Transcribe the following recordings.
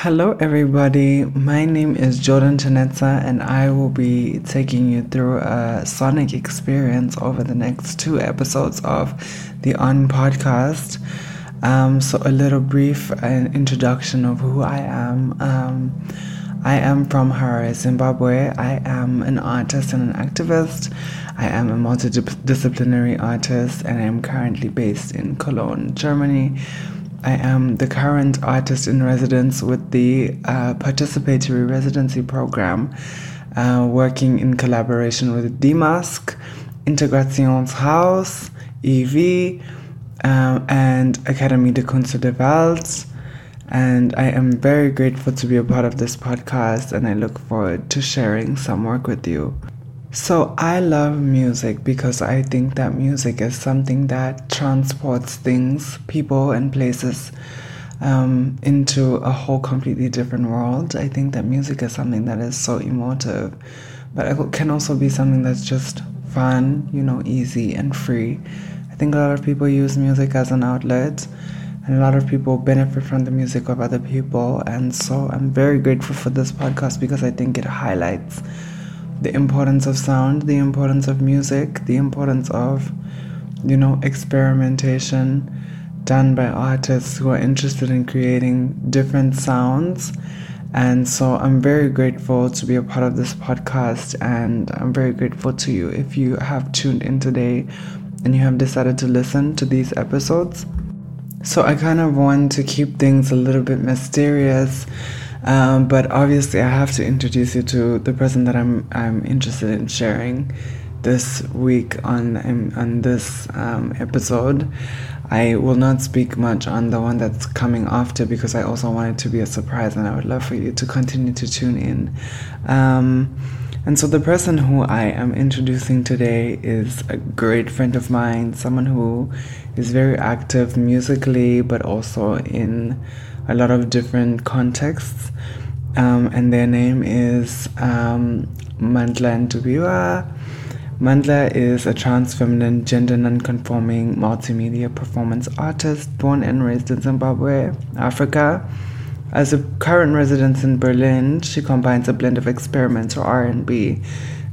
Hello, everybody. My name is Jordan Chanetza, and I will be taking you through a sonic experience over the next two episodes of the On podcast. Um, so, a little brief uh, introduction of who I am. Um, I am from Harare, Zimbabwe. I am an artist and an activist. I am a multidisciplinary artist, and I am currently based in Cologne, Germany. I am the current artist in residence with the uh, participatory residency program, uh, working in collaboration with DMASC, Integrationshaus, EV, um, and Akademie der Künste der Welt. And I am very grateful to be a part of this podcast, and I look forward to sharing some work with you. So, I love music because I think that music is something that transports things, people, and places um, into a whole completely different world. I think that music is something that is so emotive, but it can also be something that's just fun, you know, easy and free. I think a lot of people use music as an outlet, and a lot of people benefit from the music of other people. And so, I'm very grateful for this podcast because I think it highlights the importance of sound, the importance of music, the importance of, you know, experimentation done by artists who are interested in creating different sounds. And so I'm very grateful to be a part of this podcast, and I'm very grateful to you if you have tuned in today and you have decided to listen to these episodes. So I kind of want to keep things a little bit mysterious um, but obviously, I have to introduce you to the person that I'm I'm interested in sharing this week on on this um, episode. I will not speak much on the one that's coming after because I also want it to be a surprise, and I would love for you to continue to tune in. Um, and so, the person who I am introducing today is a great friend of mine, someone who is very active musically, but also in a lot of different contexts. Um, and their name is um, Mandla Ntubiwa. Mandla is a trans feminine, gender non-conforming multimedia performance artist born and raised in Zimbabwe, Africa. As a current resident in Berlin, she combines a blend of experimental R&B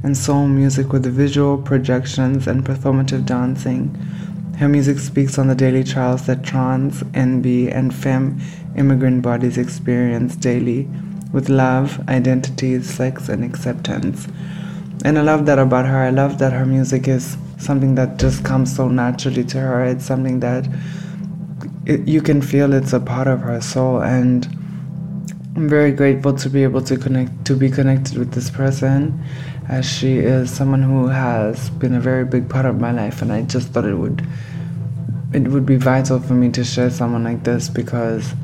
and soul music with visual projections and performative dancing. Her music speaks on the daily trials that trans, NB, and femme immigrant bodies experience daily with love, identity, sex, and acceptance. And I love that about her. I love that her music is something that just comes so naturally to her. It's something that it, you can feel it's a part of her soul. And I'm very grateful to be able to connect, to be connected with this person, as she is someone who has been a very big part of my life. And I just thought it would, it would be vital for me to share someone like this because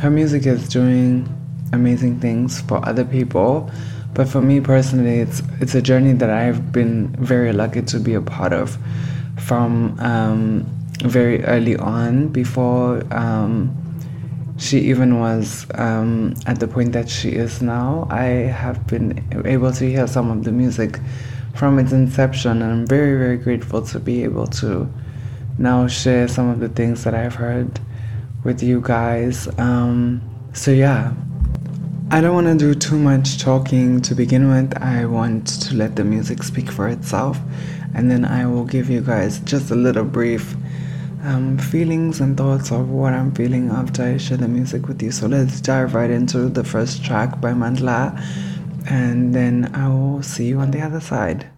her music is doing amazing things for other people. But for me personally, it's it's a journey that I've been very lucky to be a part of from um, very early on. Before um, she even was um, at the point that she is now, I have been able to hear some of the music from its inception, and I'm very very grateful to be able to now share some of the things that I've heard with you guys. Um, so yeah, I don't want to do too much talking to begin with. I want to let the music speak for itself, and then I will give you guys just a little brief um, feelings and thoughts of what I'm feeling after I share the music with you. So let's dive right into the first track by Mandla, and then I will see you on the other side.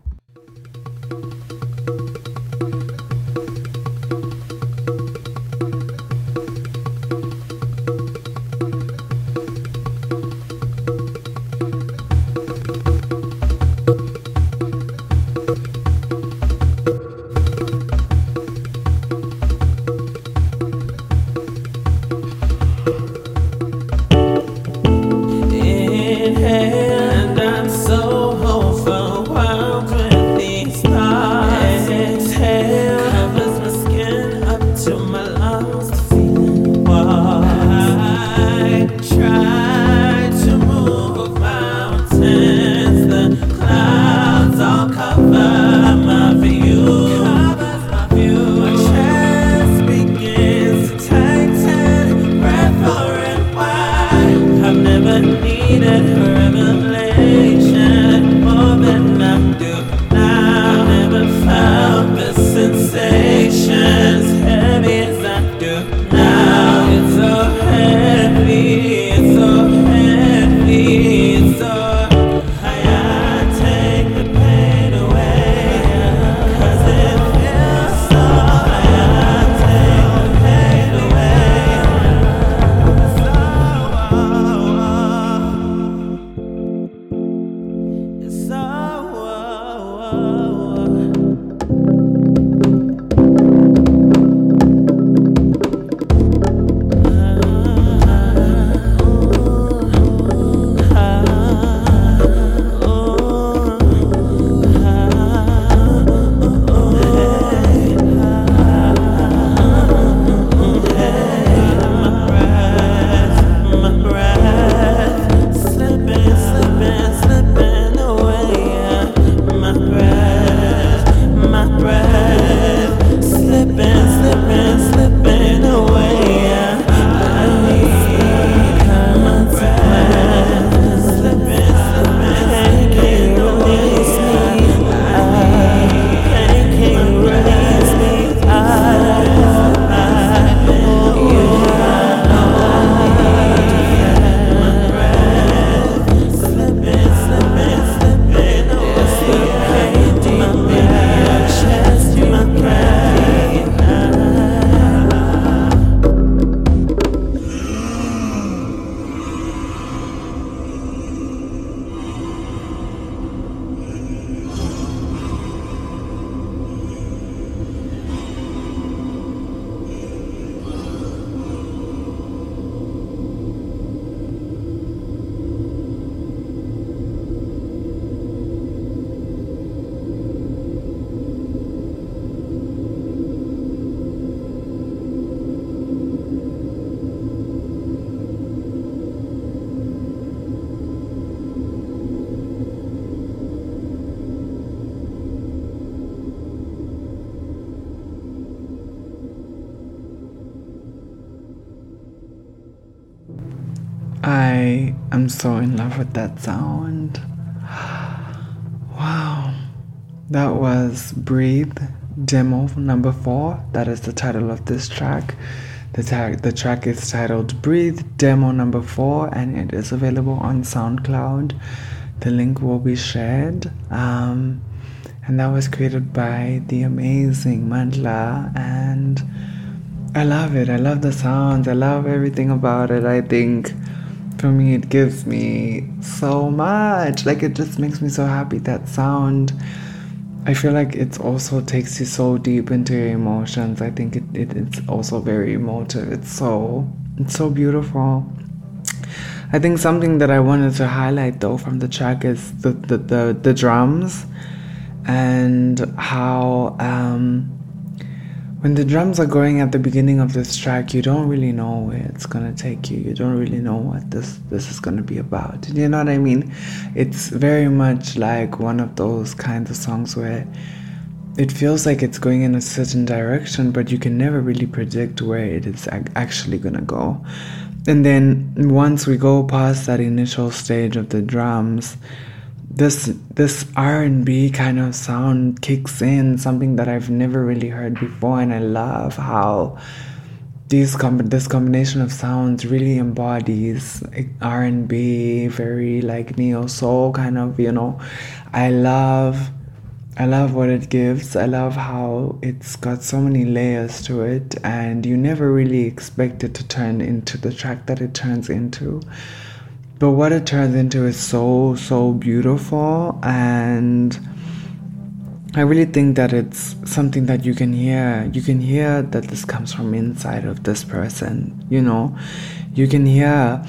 With that sound. Wow. That was Breathe Demo number four. That is the title of this track. The, tag, the track is titled Breathe Demo number four and it is available on SoundCloud. The link will be shared. Um, and that was created by the amazing Mandla and I love it. I love the sounds. I love everything about it. I think for me it gives me so much. Like it just makes me so happy that sound. I feel like it also takes you so deep into your emotions. I think it, it it's also very emotive. It's so it's so beautiful. I think something that I wanted to highlight though from the track is the the, the, the drums and how um, when the drums are going at the beginning of this track, you don't really know where it's gonna take you. You don't really know what this this is gonna be about. You know what I mean? It's very much like one of those kinds of songs where it feels like it's going in a certain direction, but you can never really predict where it is actually gonna go. And then once we go past that initial stage of the drums, this this R&B kind of sound kicks in something that I've never really heard before and I love how these com- this combination of sounds really embodies R&B very like neo soul kind of you know. I love I love what it gives. I love how it's got so many layers to it and you never really expect it to turn into the track that it turns into but what it turns into is so, so beautiful. And I really think that it's something that you can hear. You can hear that this comes from inside of this person, you know? You can hear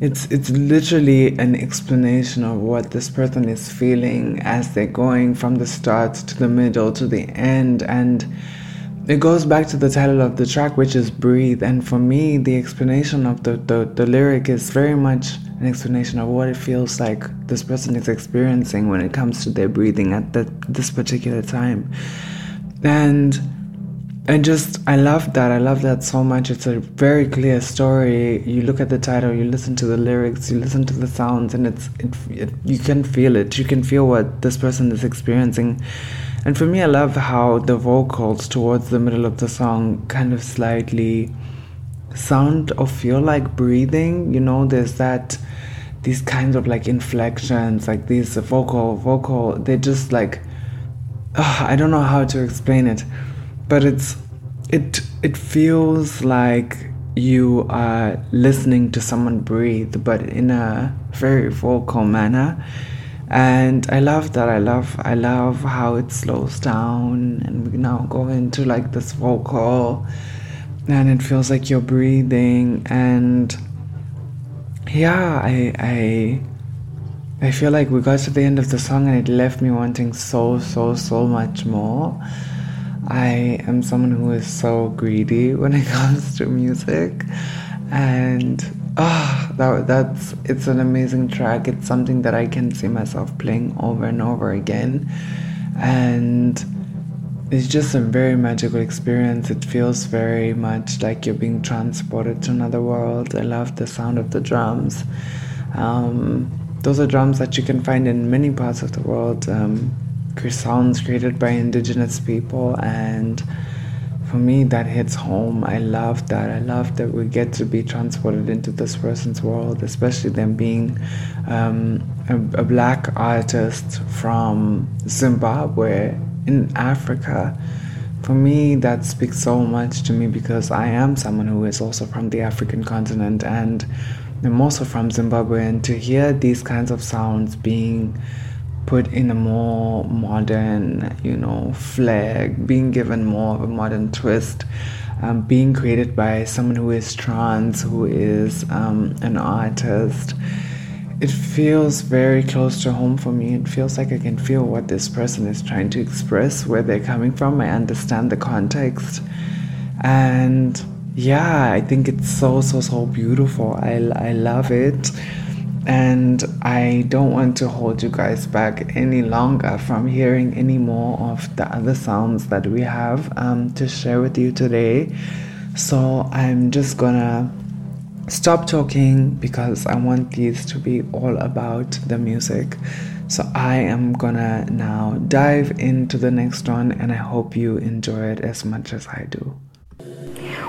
it's it's literally an explanation of what this person is feeling as they're going from the start to the middle to the end and it goes back to the title of the track which is breathe and for me the explanation of the, the, the lyric is very much an explanation of what it feels like this person is experiencing when it comes to their breathing at this particular time. And I just, I love that. I love that so much. It's a very clear story. You look at the title, you listen to the lyrics, you listen to the sounds, and it's, it, it, you can feel it. You can feel what this person is experiencing. And for me, I love how the vocals towards the middle of the song kind of slightly sound or feel like breathing. You know, there's that these kinds of like inflections, like these vocal vocal. They just like I don't know how to explain it, but it's it it feels like you are listening to someone breathe, but in a very vocal manner. And I love that. I love I love how it slows down and we now go into like this vocal and it feels like you're breathing and yeah i i i feel like we got to the end of the song and it left me wanting so so so much more i am someone who is so greedy when it comes to music and ah that, that's it's an amazing track it's something that i can see myself playing over and over again and it's just a very magical experience. It feels very much like you're being transported to another world. I love the sound of the drums. Um, those are drums that you can find in many parts of the world. Um, sounds created by indigenous people, and for me, that hits home. I love that. I love that we get to be transported into this person's world, especially them being um, a, a black artist from Zimbabwe in Africa, for me, that speaks so much to me because I am someone who is also from the African continent and I'm also from Zimbabwe. And to hear these kinds of sounds being put in a more modern, you know, flag, being given more of a modern twist, um, being created by someone who is trans, who is um, an artist it feels very close to home for me. It feels like I can feel what this person is trying to express, where they're coming from. I understand the context. And yeah, I think it's so, so, so beautiful. I, I love it. And I don't want to hold you guys back any longer from hearing any more of the other sounds that we have um, to share with you today. So I'm just gonna stop talking because I want these to be all about the music. So I am gonna now dive into the next one and I hope you enjoy it as much as I do.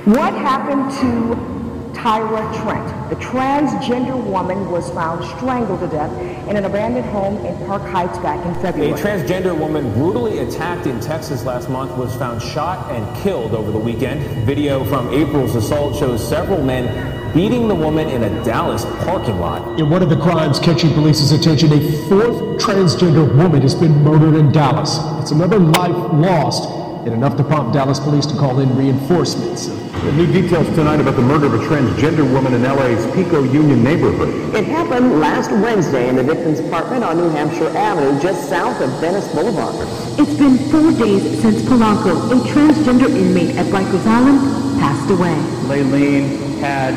What happened to Tyra Trent. The transgender woman was found strangled to death in an abandoned home in Park Heights back in February. A transgender woman brutally attacked in Texas last month was found shot and killed over the weekend. Video from April's assault shows several men beating the woman in a Dallas parking lot. In one of the crimes catching police's attention, a fourth transgender woman has been murdered in Dallas. It's another life lost and enough to prompt Dallas police to call in reinforcements. The new details tonight about the murder of a transgender woman in LA's Pico Union neighborhood. It happened last Wednesday in the victim's apartment on New Hampshire Avenue, just south of Venice Boulevard. It's been four days since Polanco, a transgender inmate at Rikers Island, passed away. Layleen had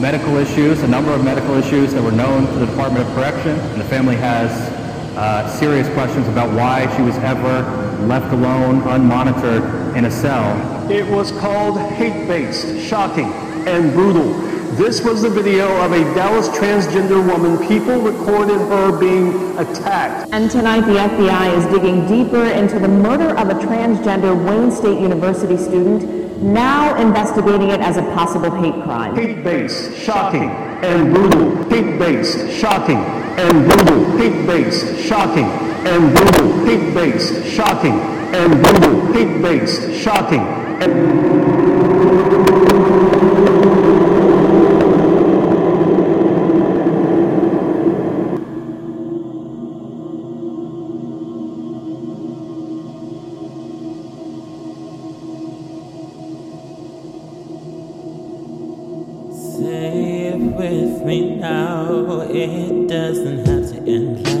medical issues, a number of medical issues that were known to the Department of Correction, and the family has uh, serious questions about why she was ever left alone, unmonitored in a cell. It was called hate-based, shocking, and brutal. This was the video of a Dallas transgender woman. People recorded her being attacked. And tonight the FBI is digging deeper into the murder of a transgender Wayne State University student, now investigating it as a possible hate crime. Hate-based, shocking, and brutal. Hate-based, shocking, and brutal. Hate-based, shocking, and brutal. Hate-based, shocking, and brutal. Hate-based, shocking, and... Say it with me now. It doesn't have to end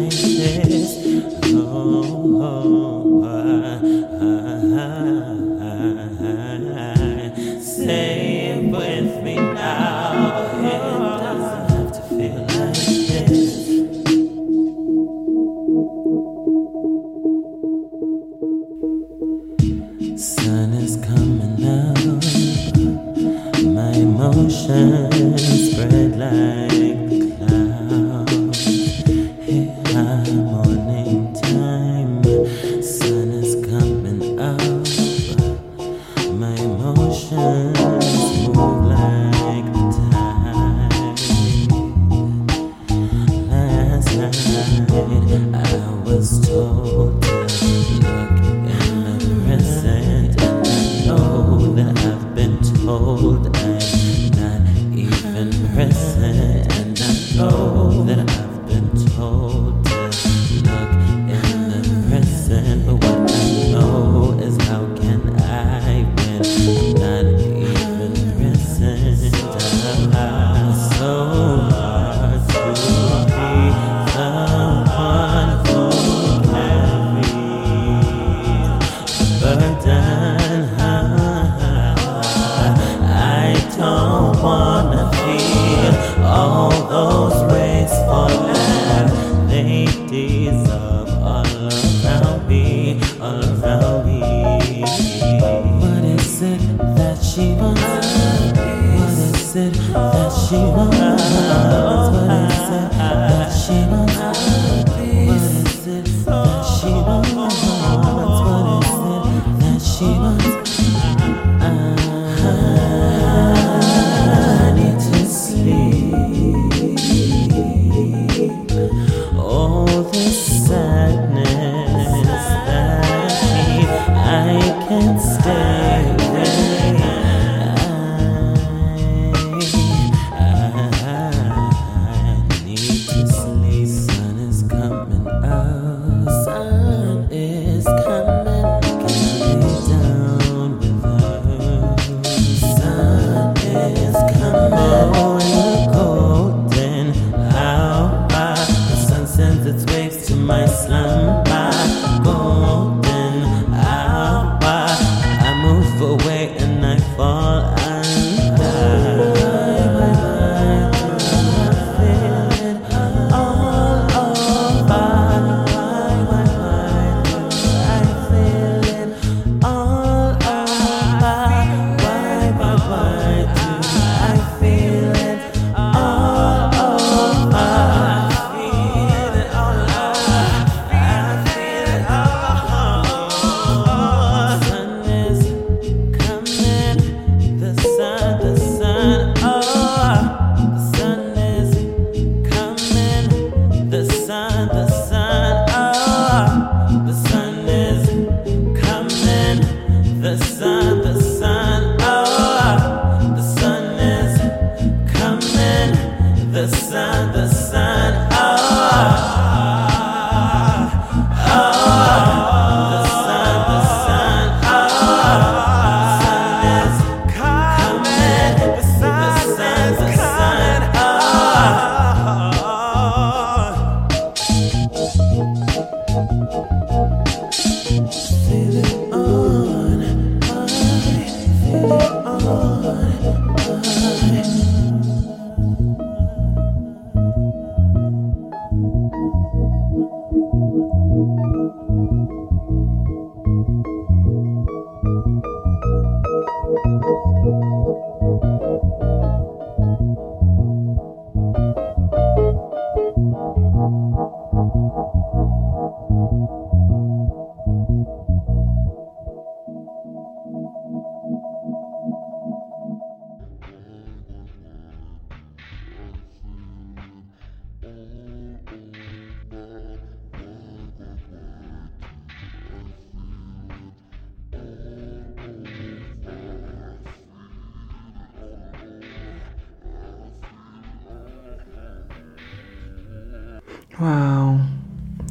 Wow,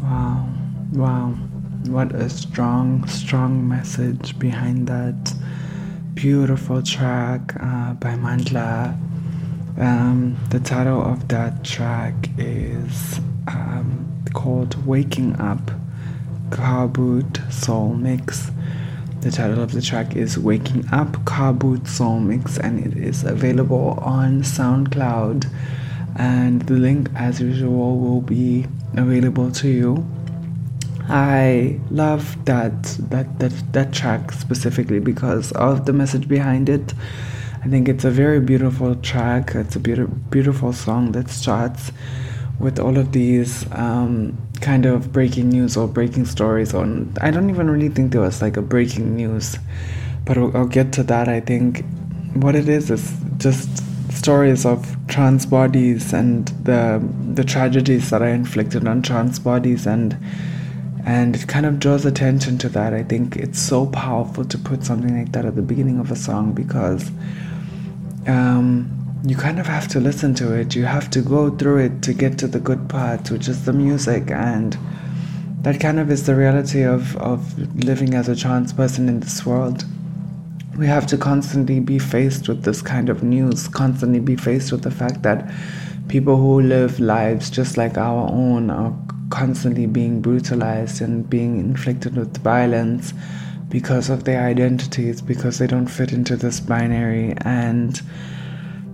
wow, wow. What a strong, strong message behind that beautiful track uh, by Mandla. Um, the title of that track is um, called Waking Up Boot Soul Mix. The title of the track is Waking Up Boot Soul Mix, and it is available on SoundCloud and the link as usual will be available to you. I love that that that, that track specifically because of the message behind it. I think it's a very beautiful track. It's a beautiful beautiful song that starts with all of these um, kind of breaking news or breaking stories on i don't even really think there was like a breaking news but I'll, I'll get to that i think. What it is is just stories of trans bodies and the the tragedies that are inflicted on trans bodies and and it kind of draws attention to that. I think it's so powerful to put something like that at the beginning of a song because um, you kind of have to listen to it. You have to go through it to get to the good parts, which is the music, and that kind of is the reality of of living as a trans person in this world we have to constantly be faced with this kind of news, constantly be faced with the fact that people who live lives just like our own are constantly being brutalized and being inflicted with violence because of their identities, because they don't fit into this binary. And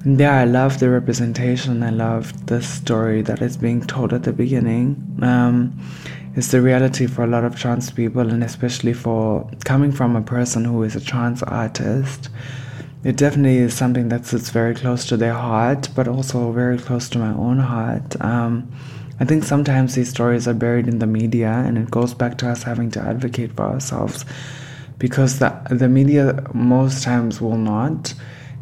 yeah, I love the representation. I love the story that is being told at the beginning. Um, is the reality for a lot of trans people, and especially for coming from a person who is a trans artist. It definitely is something that sits very close to their heart, but also very close to my own heart. Um, I think sometimes these stories are buried in the media, and it goes back to us having to advocate for ourselves because the, the media most times will not.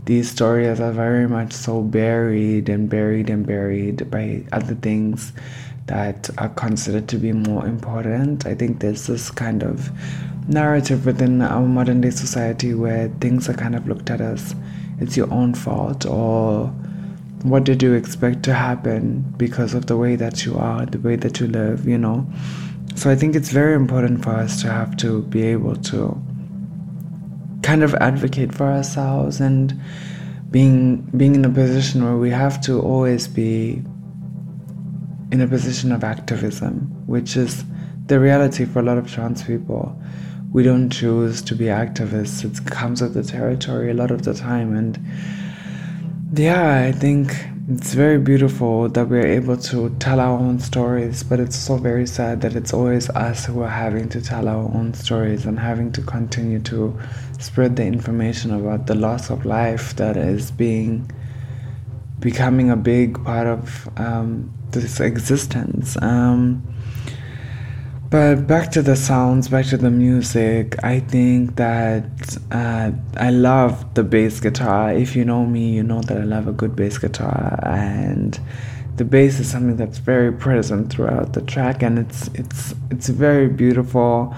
These stories are very much so buried and buried and buried by other things that are considered to be more important. I think there's this kind of narrative within our modern day society where things are kind of looked at as it's your own fault or what did you expect to happen because of the way that you are, the way that you live, you know. So I think it's very important for us to have to be able to kind of advocate for ourselves and being being in a position where we have to always be in a position of activism, which is the reality for a lot of trans people. We don't choose to be activists, it comes with the territory a lot of the time. And yeah, I think it's very beautiful that we're able to tell our own stories, but it's so very sad that it's always us who are having to tell our own stories and having to continue to spread the information about the loss of life that is being becoming a big part of um, this existence. Um, but back to the sounds, back to the music, I think that uh, I love the bass guitar. If you know me, you know that I love a good bass guitar, and the bass is something that's very present throughout the track, and it's it's it's very beautiful,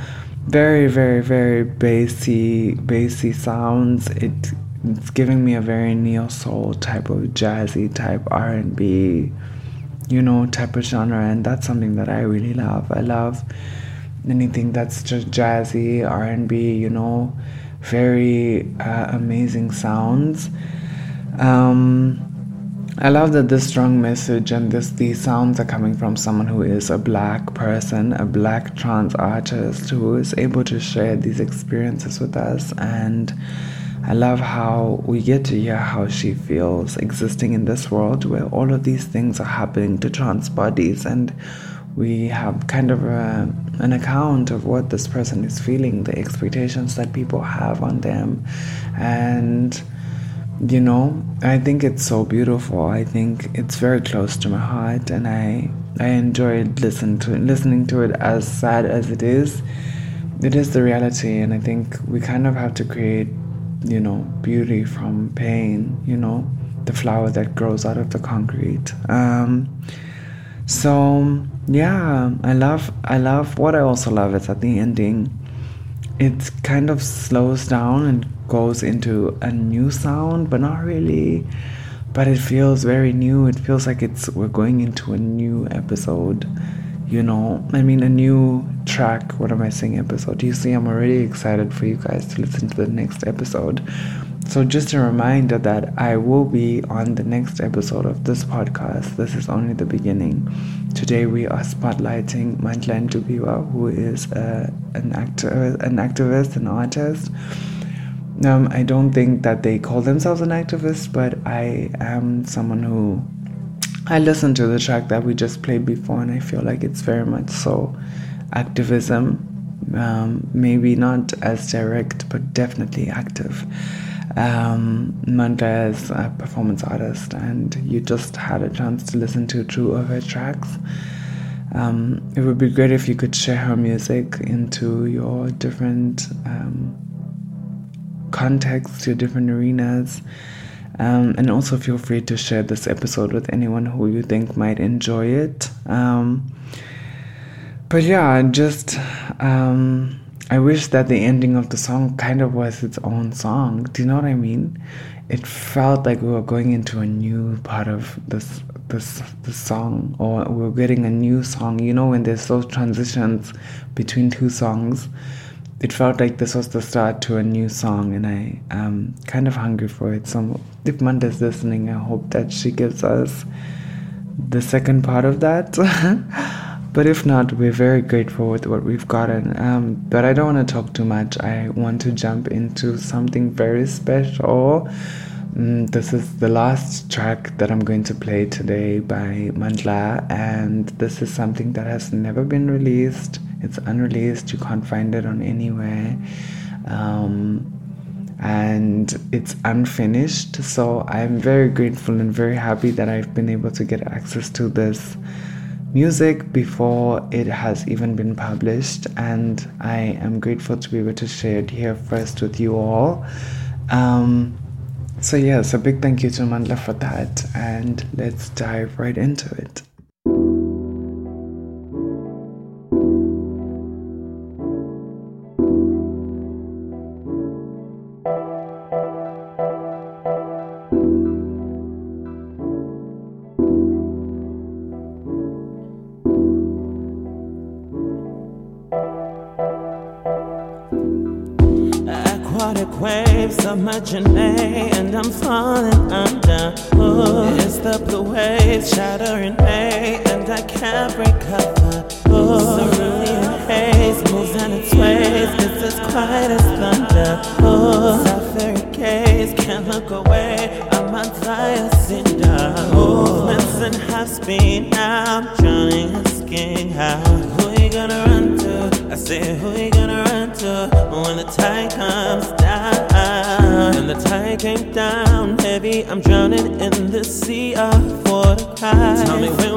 very very very bassy bassy sounds. It it's giving me a very neo soul type of jazzy type R and B you know, type of genre, and that's something that I really love. I love anything that's just jazzy, R and B, you know, very uh, amazing sounds. Um, I love that this strong message and this these sounds are coming from someone who is a black person, a black trans artist who is able to share these experiences with us and I love how we get to hear how she feels existing in this world where all of these things are happening to trans bodies and we have kind of a, an account of what this person is feeling, the expectations that people have on them. And, you know, I think it's so beautiful. I think it's very close to my heart and I I enjoyed listening to listening to it as sad as it is. It is the reality and I think we kind of have to create you know, beauty from pain, you know, the flower that grows out of the concrete. Um, so yeah, I love I love what I also love is at the ending it kind of slows down and goes into a new sound, but not really. But it feels very new. It feels like it's we're going into a new episode you know, I mean, a new track. What am I saying? Episode. You see, I'm already excited for you guys to listen to the next episode. So, just a reminder that I will be on the next episode of this podcast. This is only the beginning. Today, we are spotlighting Mandla Ntlubiwa, who is uh, an actor, an activist, an artist. Um, I don't think that they call themselves an activist, but I am someone who I listened to the track that we just played before, and I feel like it's very much so activism. Um, maybe not as direct, but definitely active. Um, is a performance artist, and you just had a chance to listen to two of her tracks. Um, it would be great if you could share her music into your different um, contexts, your different arenas. Um, and also feel free to share this episode with anyone who you think might enjoy it. Um, but yeah, I just um, I wish that the ending of the song kind of was its own song. Do you know what I mean? It felt like we were going into a new part of this this this song, or we we're getting a new song. You know, when there's those transitions between two songs it felt like this was the start to a new song, and I am kind of hungry for it. So if Mandla's listening, I hope that she gives us the second part of that. but if not, we're very grateful with what we've gotten. Um, but I don't want to talk too much. I want to jump into something very special. Mm, this is the last track that I'm going to play today by Mandla, and this is something that has never been released it's unreleased, you can't find it on anywhere. Um, and it's unfinished. So I'm very grateful and very happy that I've been able to get access to this music before it has even been published. And I am grateful to be able to share it here first with you all. Um, so, yes, a big thank you to Mandla for that. And let's dive right into it. As quiet as thunder. Sapphire gaze can't look away. I'm on fire cinder. Movements in high speed now. I'm drowning in skin. How? Who you gonna run to? I say, who you gonna run to when the tide comes down? And the tide came down heavy. I'm drowning in the sea of. Tell me when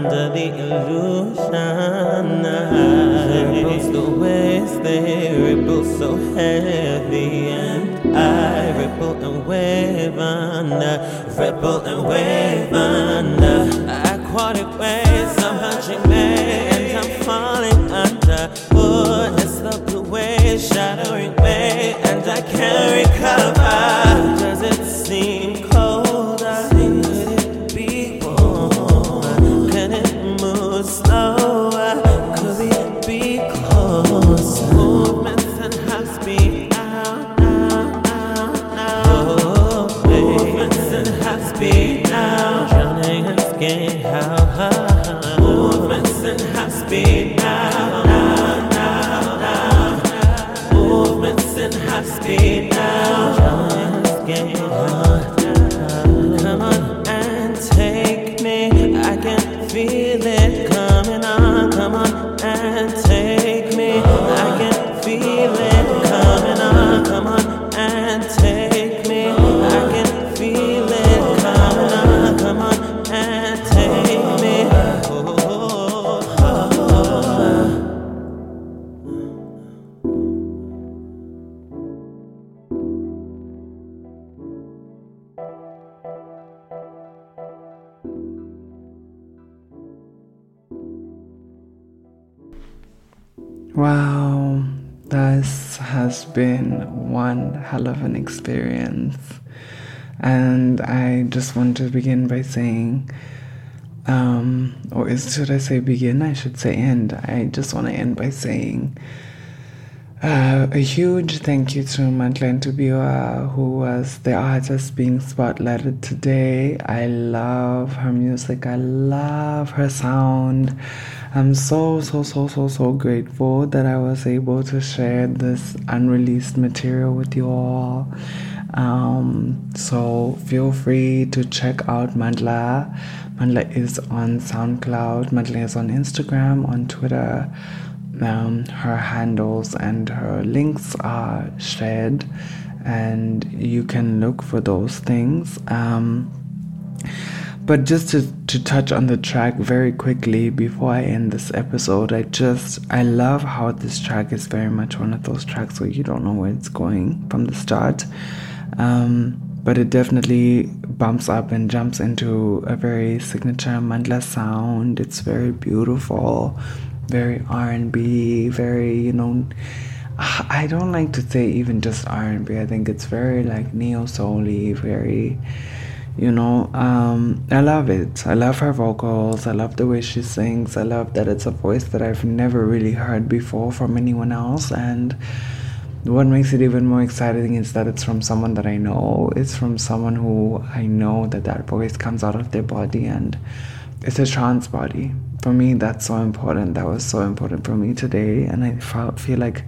under the illusion. I ripples the waves, they ripple so heavy and I ripple and wave under, ripple and wave under. One hell of an experience. And I just want to begin by saying, um, or is, should I say begin? I should say end. I just want to end by saying uh, a huge thank you to Mandla Ntubiwa, who was the artist being spotlighted today. I love her music, I love her sound. I'm so, so, so, so, so grateful that I was able to share this unreleased material with you all. Um, so feel free to check out Mandla. Mandla is on SoundCloud, Mandla is on Instagram, on Twitter. Um, her handles and her links are shared, and you can look for those things. Um, but just to, to touch on the track very quickly before I end this episode, I just I love how this track is very much one of those tracks where you don't know where it's going from the start. Um, but it definitely bumps up and jumps into a very signature mandla sound. It's very beautiful, very R&B, very you know. I don't like to say even just R&B. I think it's very like neo soul-y, very you know um, i love it. I love her vocals. I love the way she sings. I love that it's a voice that i've never really heard before from anyone else. And what makes it even more exciting is that it's from someone that i know. It's from someone who i know that that voice comes out of their body and it's a trans body. For me that's so important. That was so important for me today. And i felt, feel like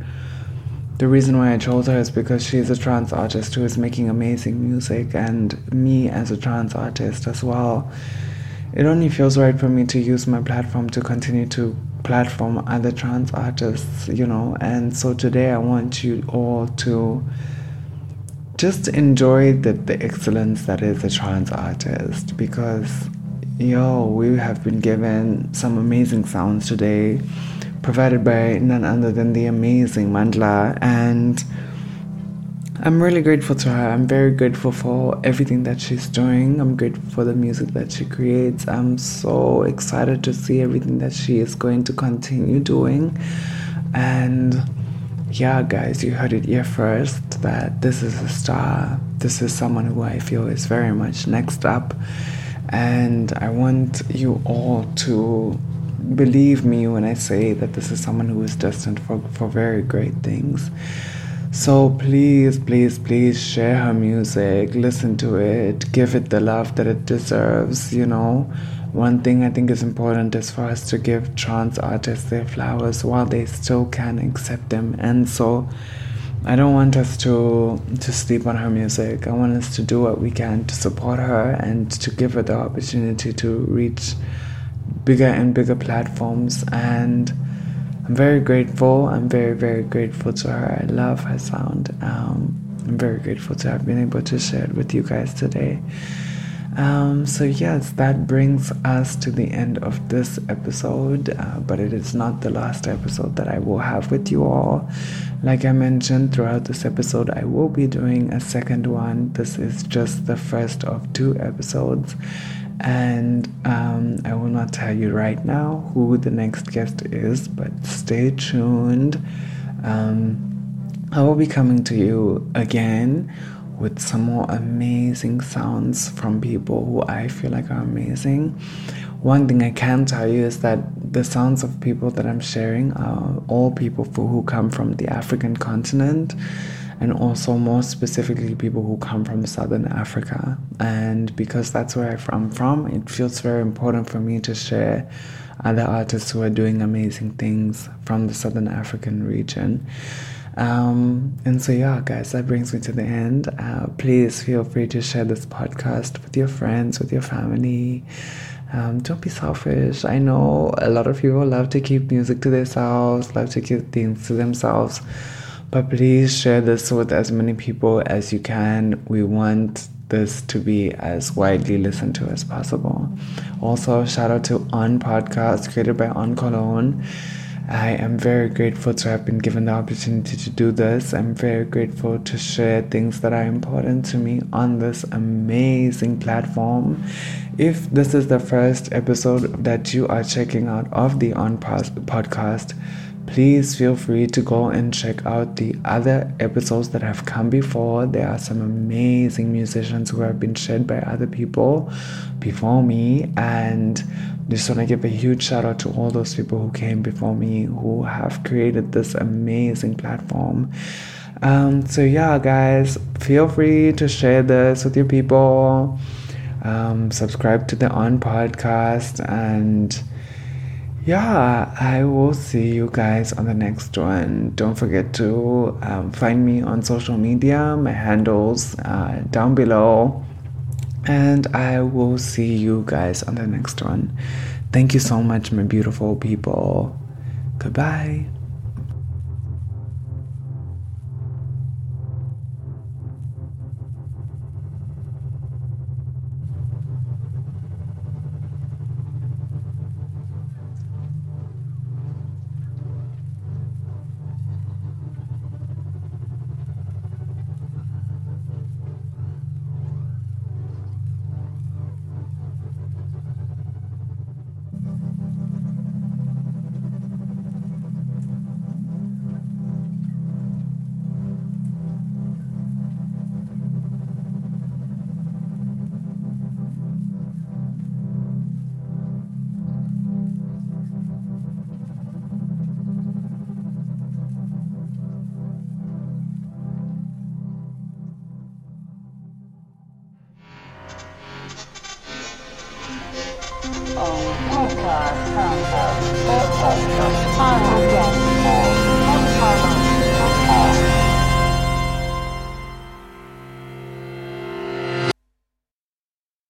the reason why I chose her is because she's a trans artist who is making amazing music, and me as a trans artist as well. It only feels right for me to use my platform to continue to platform other trans artists, you know. And so today I want you all to just enjoy the, the excellence that is a trans artist because, yo, we have been given some amazing sounds today provided by none other than the amazing Mandla. And I'm really grateful to her. I'm very grateful for everything that she's doing. I'm grateful for the music that she creates. I'm so excited to see everything that she is going to continue doing. And yeah, guys, you heard it here first that this is a star. This is someone who I feel is very much next up. And I want you all to believe me when I say that this is someone who is destined for, for very great things. So please, please, please share her music, listen to it, give it the love that it deserves, you know. One thing I think is important is for us to give trans artists their flowers while they still can accept them. And so I don't want us to to sleep on her music. I want us to do what we can to support her and to give her the opportunity to reach bigger and bigger platforms and I'm very grateful. I'm very, very grateful to her. I love her sound. Um, I'm very grateful to have been able to share it with you guys today. Um, so, yes, that brings us to the end of this episode, uh, but it is not the last episode that I will have with you all. Like I mentioned throughout this episode, I will be doing a second one. This is just the first of two episodes and um, I will not tell you right now who the next guest is, but stay tuned. Um, I will be coming to you again with some more amazing sounds from people who I feel like are amazing. one thing I can tell you is that the sounds of people that I'm sharing are all people who come from the African continent and also more specifically people who come from southern Africa. And because that's where I'm from, it feels very important for me to share other artists who are doing amazing things from the southern African region. Um, and so, yeah, guys, that brings me to the end. Uh, please feel free to share this podcast with your friends, with your family. Um, don't be selfish. I know a lot of people love to keep music to themselves, love to keep things to themselves. But please share this with as many people as you can. We want this to be as widely listened to as possible. Also, shout out to On Podcast, created by On Cologne. I am very grateful to have been given the opportunity to do this. I'm very grateful to share things that are important to me on this amazing platform. If this is the first episode that you are checking out of the On Podcast, please feel free to go and check out the other episodes that have come before. There are some amazing musicians who have been shared by other people before me, and just want to give a huge shout out to all those people who came before me who have created this amazing platform. Um, so, yeah, guys, feel free to share this with your people. Um, subscribe to the On podcast and yeah, I will see you guys on the next one. Don't forget to um, find me on social media. My handles uh, down below. And I will see you guys on the next one. Thank you so much, my beautiful people. Goodbye.